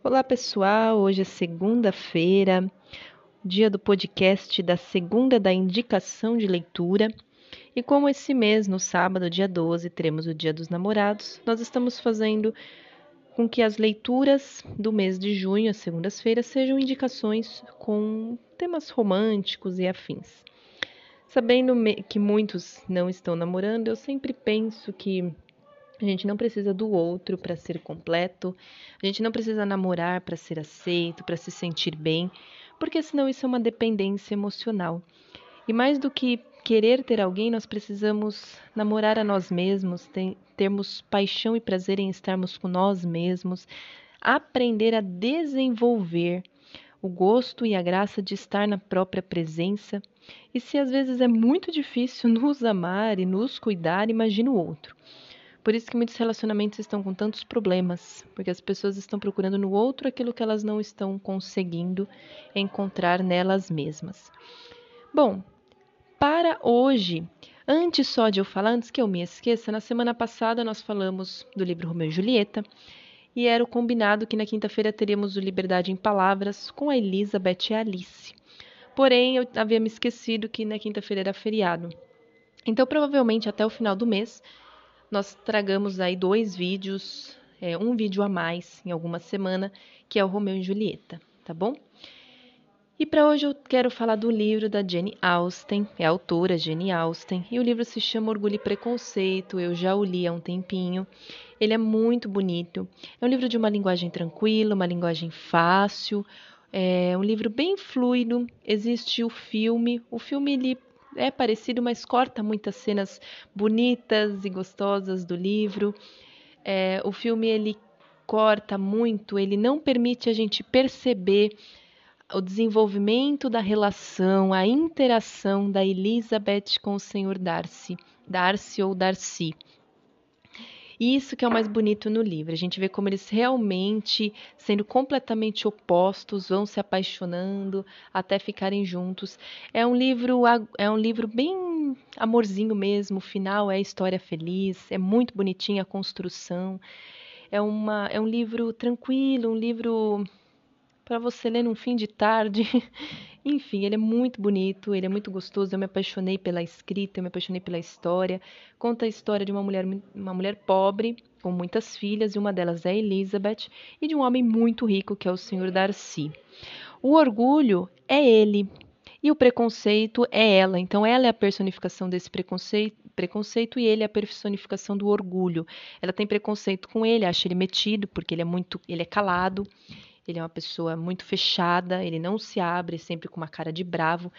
Olá pessoal, hoje é segunda-feira, dia do podcast da segunda da indicação de leitura. E como esse mês, no sábado, dia 12, teremos o Dia dos Namorados, nós estamos fazendo com que as leituras do mês de junho, às segundas-feiras, sejam indicações com temas românticos e afins. Sabendo que muitos não estão namorando, eu sempre penso que a gente não precisa do outro para ser completo. A gente não precisa namorar para ser aceito, para se sentir bem, porque senão isso é uma dependência emocional. E mais do que querer ter alguém, nós precisamos namorar a nós mesmos, ter, termos paixão e prazer em estarmos com nós mesmos, aprender a desenvolver o gosto e a graça de estar na própria presença. E se às vezes é muito difícil nos amar e nos cuidar, imagine o outro. Por isso que muitos relacionamentos estão com tantos problemas, porque as pessoas estão procurando no outro aquilo que elas não estão conseguindo encontrar nelas mesmas. Bom, para hoje, antes só de eu falar, antes que eu me esqueça, na semana passada nós falamos do livro Romeu e Julieta, e era o combinado que na quinta-feira teríamos o Liberdade em Palavras com a Elizabeth e a Alice. Porém, eu havia me esquecido que na quinta-feira era feriado. Então, provavelmente até o final do mês, nós tragamos aí dois vídeos, é, um vídeo a mais em alguma semana, que é o Romeu e Julieta, tá bom? E para hoje eu quero falar do livro da Jane Austen, é a autora Jane Austen, e o livro se chama Orgulho e Preconceito, eu já o li há um tempinho. Ele é muito bonito, é um livro de uma linguagem tranquila, uma linguagem fácil, é um livro bem fluido. Existe o filme, o filme ele é parecido, mas corta muitas cenas bonitas e gostosas do livro. É, o filme ele corta muito, ele não permite a gente perceber o desenvolvimento da relação, a interação da Elizabeth com o Senhor Darcy, Darcy ou Darcy. Isso que é o mais bonito no livro. A gente vê como eles realmente, sendo completamente opostos, vão se apaixonando até ficarem juntos. É um livro é um livro bem amorzinho mesmo. O final é história feliz, é muito bonitinha a construção. É uma é um livro tranquilo, um livro para você ler num fim de tarde. Enfim, ele é muito bonito, ele é muito gostoso. Eu me apaixonei pela escrita, eu me apaixonei pela história. Conta a história de uma mulher, uma mulher pobre, com muitas filhas, e uma delas é Elizabeth, e de um homem muito rico, que é o Sr. Darcy. O orgulho é ele, e o preconceito é ela. Então, ela é a personificação desse preconceito, preconceito e ele é a personificação do orgulho. Ela tem preconceito com ele, acha ele metido, porque ele é muito, ele é calado. Ele é uma pessoa muito fechada, ele não se abre, sempre com uma cara de bravo,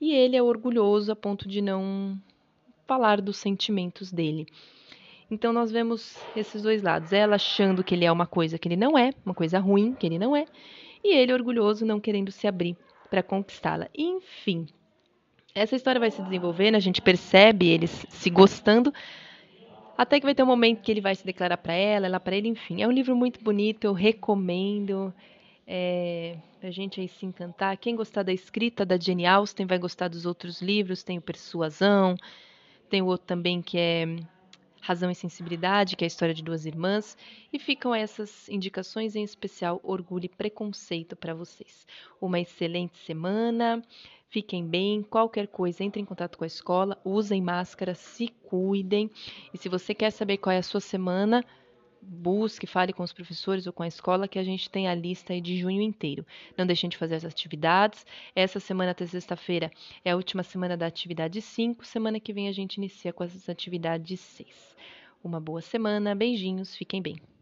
e ele é orgulhoso a ponto de não falar dos sentimentos dele. Então nós vemos esses dois lados, ela achando que ele é uma coisa que ele não é, uma coisa ruim que ele não é, e ele orgulhoso não querendo se abrir para conquistá-la. Enfim, essa história vai se desenvolvendo, a gente percebe eles se gostando, até que vai ter um momento que ele vai se declarar para ela, ela para ele, enfim. É um livro muito bonito, eu recomendo é, a gente aí se encantar. Quem gostar da escrita da Jane Austen vai gostar dos outros livros. Tem o Persuasão, tem o outro também que é Razão e Sensibilidade, que é a história de duas irmãs. E ficam essas indicações, em especial Orgulho e Preconceito para vocês. Uma excelente semana. Fiquem bem, qualquer coisa, entre em contato com a escola, usem máscara, se cuidem. E se você quer saber qual é a sua semana, busque, fale com os professores ou com a escola que a gente tem a lista aí de junho inteiro. Não deixem de fazer as atividades. Essa semana até sexta-feira é a última semana da atividade 5. Semana que vem a gente inicia com as atividades 6. Uma boa semana, beijinhos, fiquem bem.